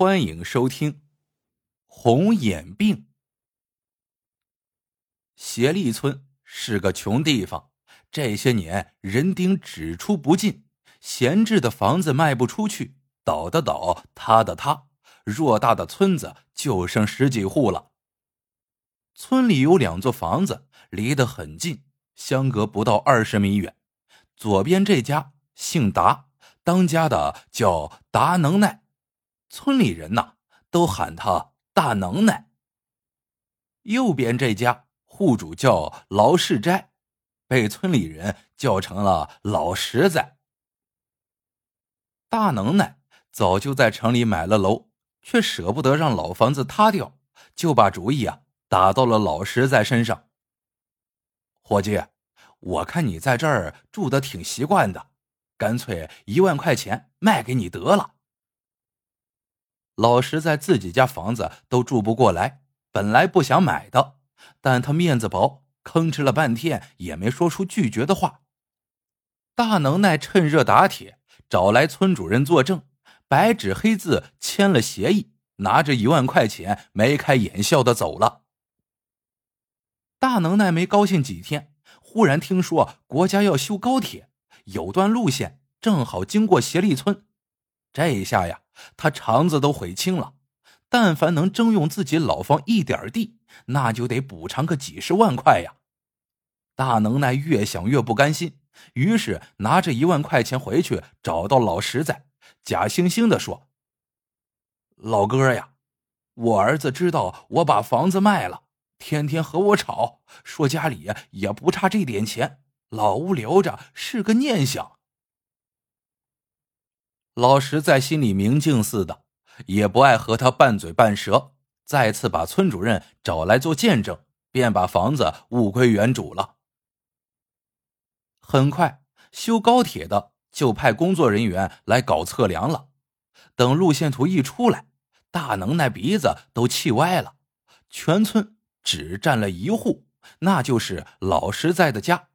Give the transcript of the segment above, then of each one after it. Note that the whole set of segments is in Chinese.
欢迎收听。红眼病。协力村是个穷地方，这些年人丁只出不进，闲置的房子卖不出去，倒的倒，塌的塌，偌大的村子就剩十几户了。村里有两座房子，离得很近，相隔不到二十米远。左边这家姓达，当家的叫达能耐。村里人呐，都喊他大能耐。右边这家户主叫劳世斋，被村里人叫成了老实在。大能耐早就在城里买了楼，却舍不得让老房子塌掉，就把主意啊打到了老实在身上。伙计，我看你在这儿住的挺习惯的，干脆一万块钱卖给你得了。老实在自己家房子都住不过来，本来不想买的，但他面子薄，吭哧了半天也没说出拒绝的话。大能耐趁热打铁，找来村主任作证，白纸黑字签了协议，拿着一万块钱，眉开眼笑的走了。大能耐没高兴几天，忽然听说国家要修高铁，有段路线正好经过协力村，这一下呀。他肠子都悔青了，但凡能征用自己老房一点地，那就得补偿个几十万块呀！大能耐越想越不甘心，于是拿着一万块钱回去找到老实在，假惺惺的说：“老哥呀，我儿子知道我把房子卖了，天天和我吵，说家里也不差这点钱，老屋留着是个念想。”老石在心里明镜似的，也不爱和他拌嘴拌舌，再次把村主任找来做见证，便把房子物归原主了。很快，修高铁的就派工作人员来搞测量了。等路线图一出来，大能耐鼻子都气歪了。全村只占了一户，那就是老实在的家，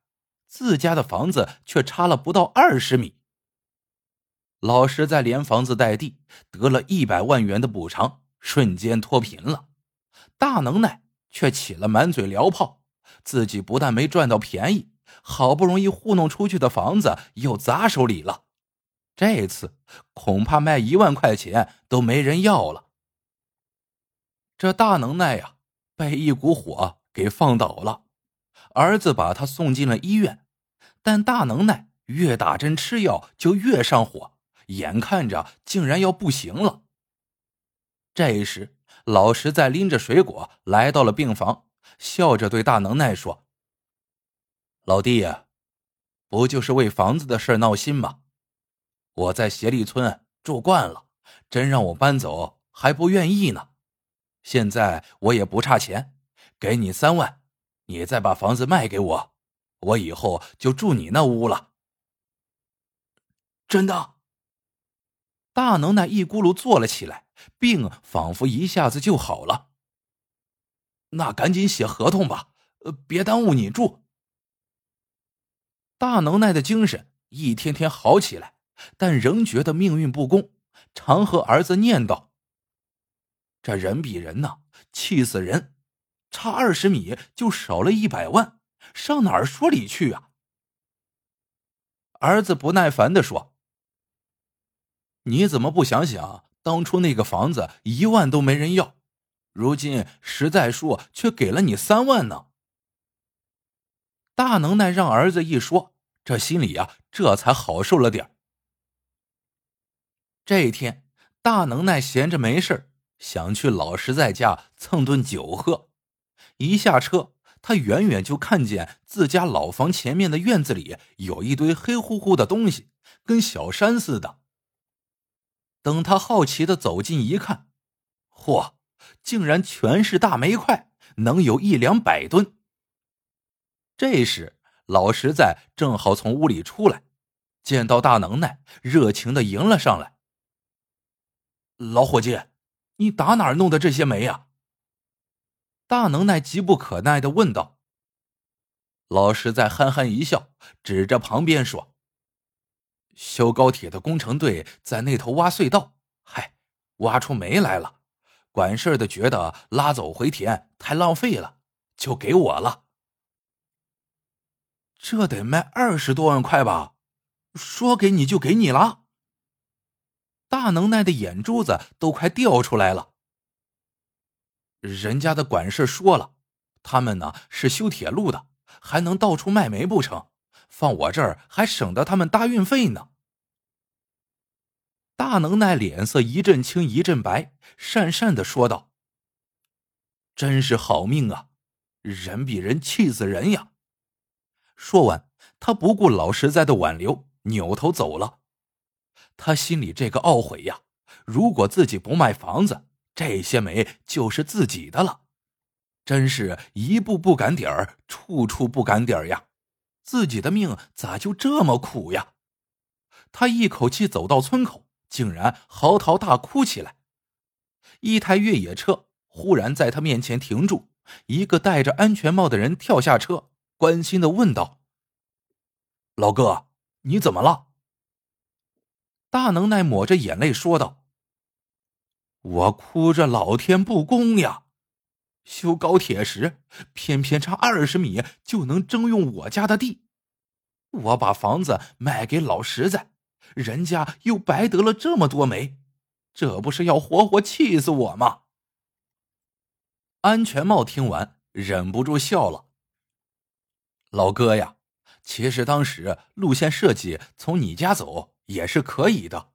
自家的房子却差了不到二十米。老实在连房子带地得了一百万元的补偿，瞬间脱贫了。大能耐却起了满嘴燎炮，自己不但没赚到便宜，好不容易糊弄出去的房子又砸手里了。这次恐怕卖一万块钱都没人要了。这大能耐呀，被一股火给放倒了。儿子把他送进了医院，但大能耐越打针吃药就越上火。眼看着竟然要不行了。这时，老实在拎着水果来到了病房，笑着对大能耐说：“老弟呀，不就是为房子的事闹心吗？我在协力村住惯了，真让我搬走还不愿意呢。现在我也不差钱，给你三万，你再把房子卖给我，我以后就住你那屋了。”真的。大能耐一咕噜坐了起来，病仿佛一下子就好了。那赶紧写合同吧，呃，别耽误你住。大能耐的精神一天天好起来，但仍觉得命运不公，常和儿子念叨：“这人比人呐，气死人！差二十米就少了一百万，上哪儿说理去啊？”儿子不耐烦的说。你怎么不想想当初那个房子一万都没人要，如今实在叔却给了你三万呢？大能耐让儿子一说，这心里呀这才好受了点这一天，大能耐闲着没事想去老实在家蹭顿酒喝。一下车，他远远就看见自家老房前面的院子里有一堆黑乎乎的东西，跟小山似的。等他好奇的走近一看，嚯，竟然全是大煤块，能有一两百吨。这时，老实在正好从屋里出来，见到大能耐，热情的迎了上来。老伙计，你打哪儿弄的这些煤呀？大能耐急不可耐的问道。老实在憨憨一笑，指着旁边说。修高铁的工程队在那头挖隧道，嗨，挖出煤来了。管事的觉得拉走回填太浪费了，就给我了。这得卖二十多万块吧？说给你就给你了？大能耐的眼珠子都快掉出来了。人家的管事说了，他们呢是修铁路的，还能到处卖煤不成？放我这儿还省得他们搭运费呢。大能耐脸色一阵青一阵白，讪讪的说道：“真是好命啊，人比人气死人呀！”说完，他不顾老实在的挽留，扭头走了。他心里这个懊悔呀，如果自己不卖房子，这些煤就是自己的了。真是一步不赶点儿，处处不赶点儿呀！自己的命咋就这么苦呀？他一口气走到村口。竟然嚎啕大哭起来。一台越野车忽然在他面前停住，一个戴着安全帽的人跳下车，关心的问道：“老哥，你怎么了？”大能耐抹着眼泪说道：“我哭着老天不公呀！修高铁时，偏偏差二十米就能征用我家的地，我把房子卖给老实在。”人家又白得了这么多煤，这不是要活活气死我吗？安全帽听完，忍不住笑了。老哥呀，其实当时路线设计从你家走也是可以的，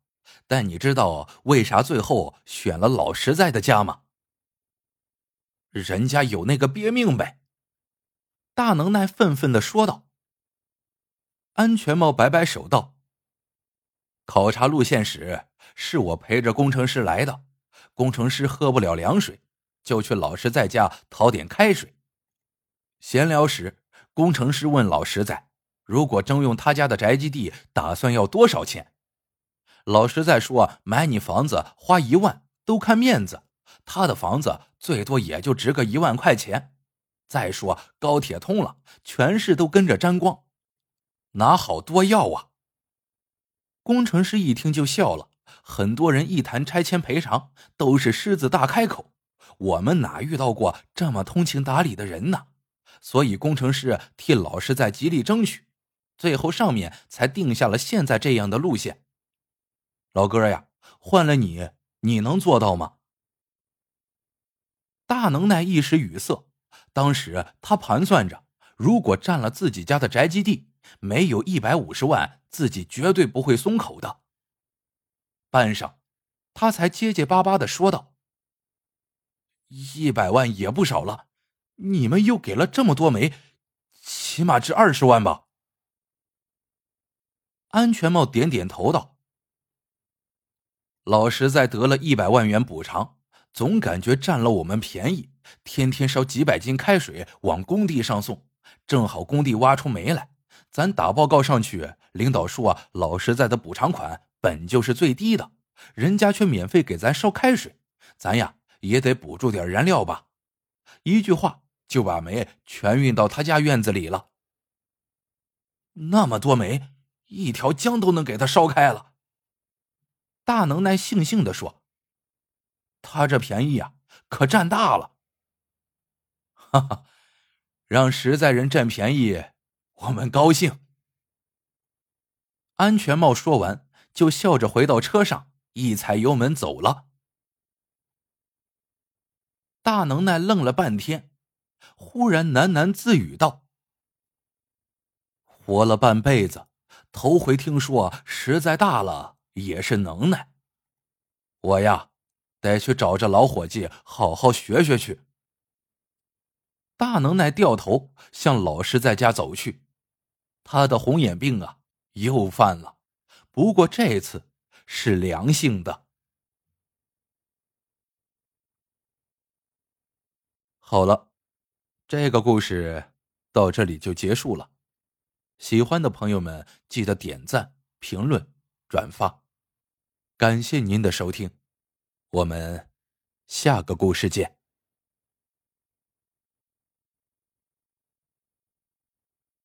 但你知道为啥最后选了老实在的家吗？人家有那个憋命呗。大能耐愤愤的说道。安全帽摆摆手道。考察路线时，是我陪着工程师来的。工程师喝不了凉水，就去老实在家讨点开水。闲聊时，工程师问老实在：“如果征用他家的宅基地，打算要多少钱？”老实在说：“买你房子花一万都看面子，他的房子最多也就值个一万块钱。再说高铁通了，全市都跟着沾光，哪好多要啊？”工程师一听就笑了。很多人一谈拆迁赔偿，都是狮子大开口。我们哪遇到过这么通情达理的人呢？所以工程师替老师在极力争取，最后上面才定下了现在这样的路线。老哥呀，换了你，你能做到吗？大能耐一时语塞。当时他盘算着，如果占了自己家的宅基地。没有一百五十万，自己绝对不会松口的。半晌，他才结结巴巴的说道：“一百万也不少了，你们又给了这么多煤，起码值二十万吧？”安全帽点点头道：“老实在得了一百万元补偿，总感觉占了我们便宜，天天烧几百斤开水往工地上送，正好工地挖出煤来。”咱打报告上去，领导说啊，老实在的补偿款本就是最低的，人家却免费给咱烧开水，咱呀也得补助点燃料吧。一句话就把煤全运到他家院子里了。那么多煤，一条江都能给他烧开了。大能耐悻悻的说：“他这便宜啊，可占大了。”哈哈，让实在人占便宜。我们高兴。安全帽说完，就笑着回到车上，一踩油门走了。大能耐愣了半天，忽然喃喃自语道：“活了半辈子，头回听说实在大了也是能耐。我呀，得去找这老伙计好好学学去。”大能耐掉头向老师在家走去。他的红眼病啊，又犯了，不过这次是良性的。好了，这个故事到这里就结束了。喜欢的朋友们记得点赞、评论、转发，感谢您的收听，我们下个故事见。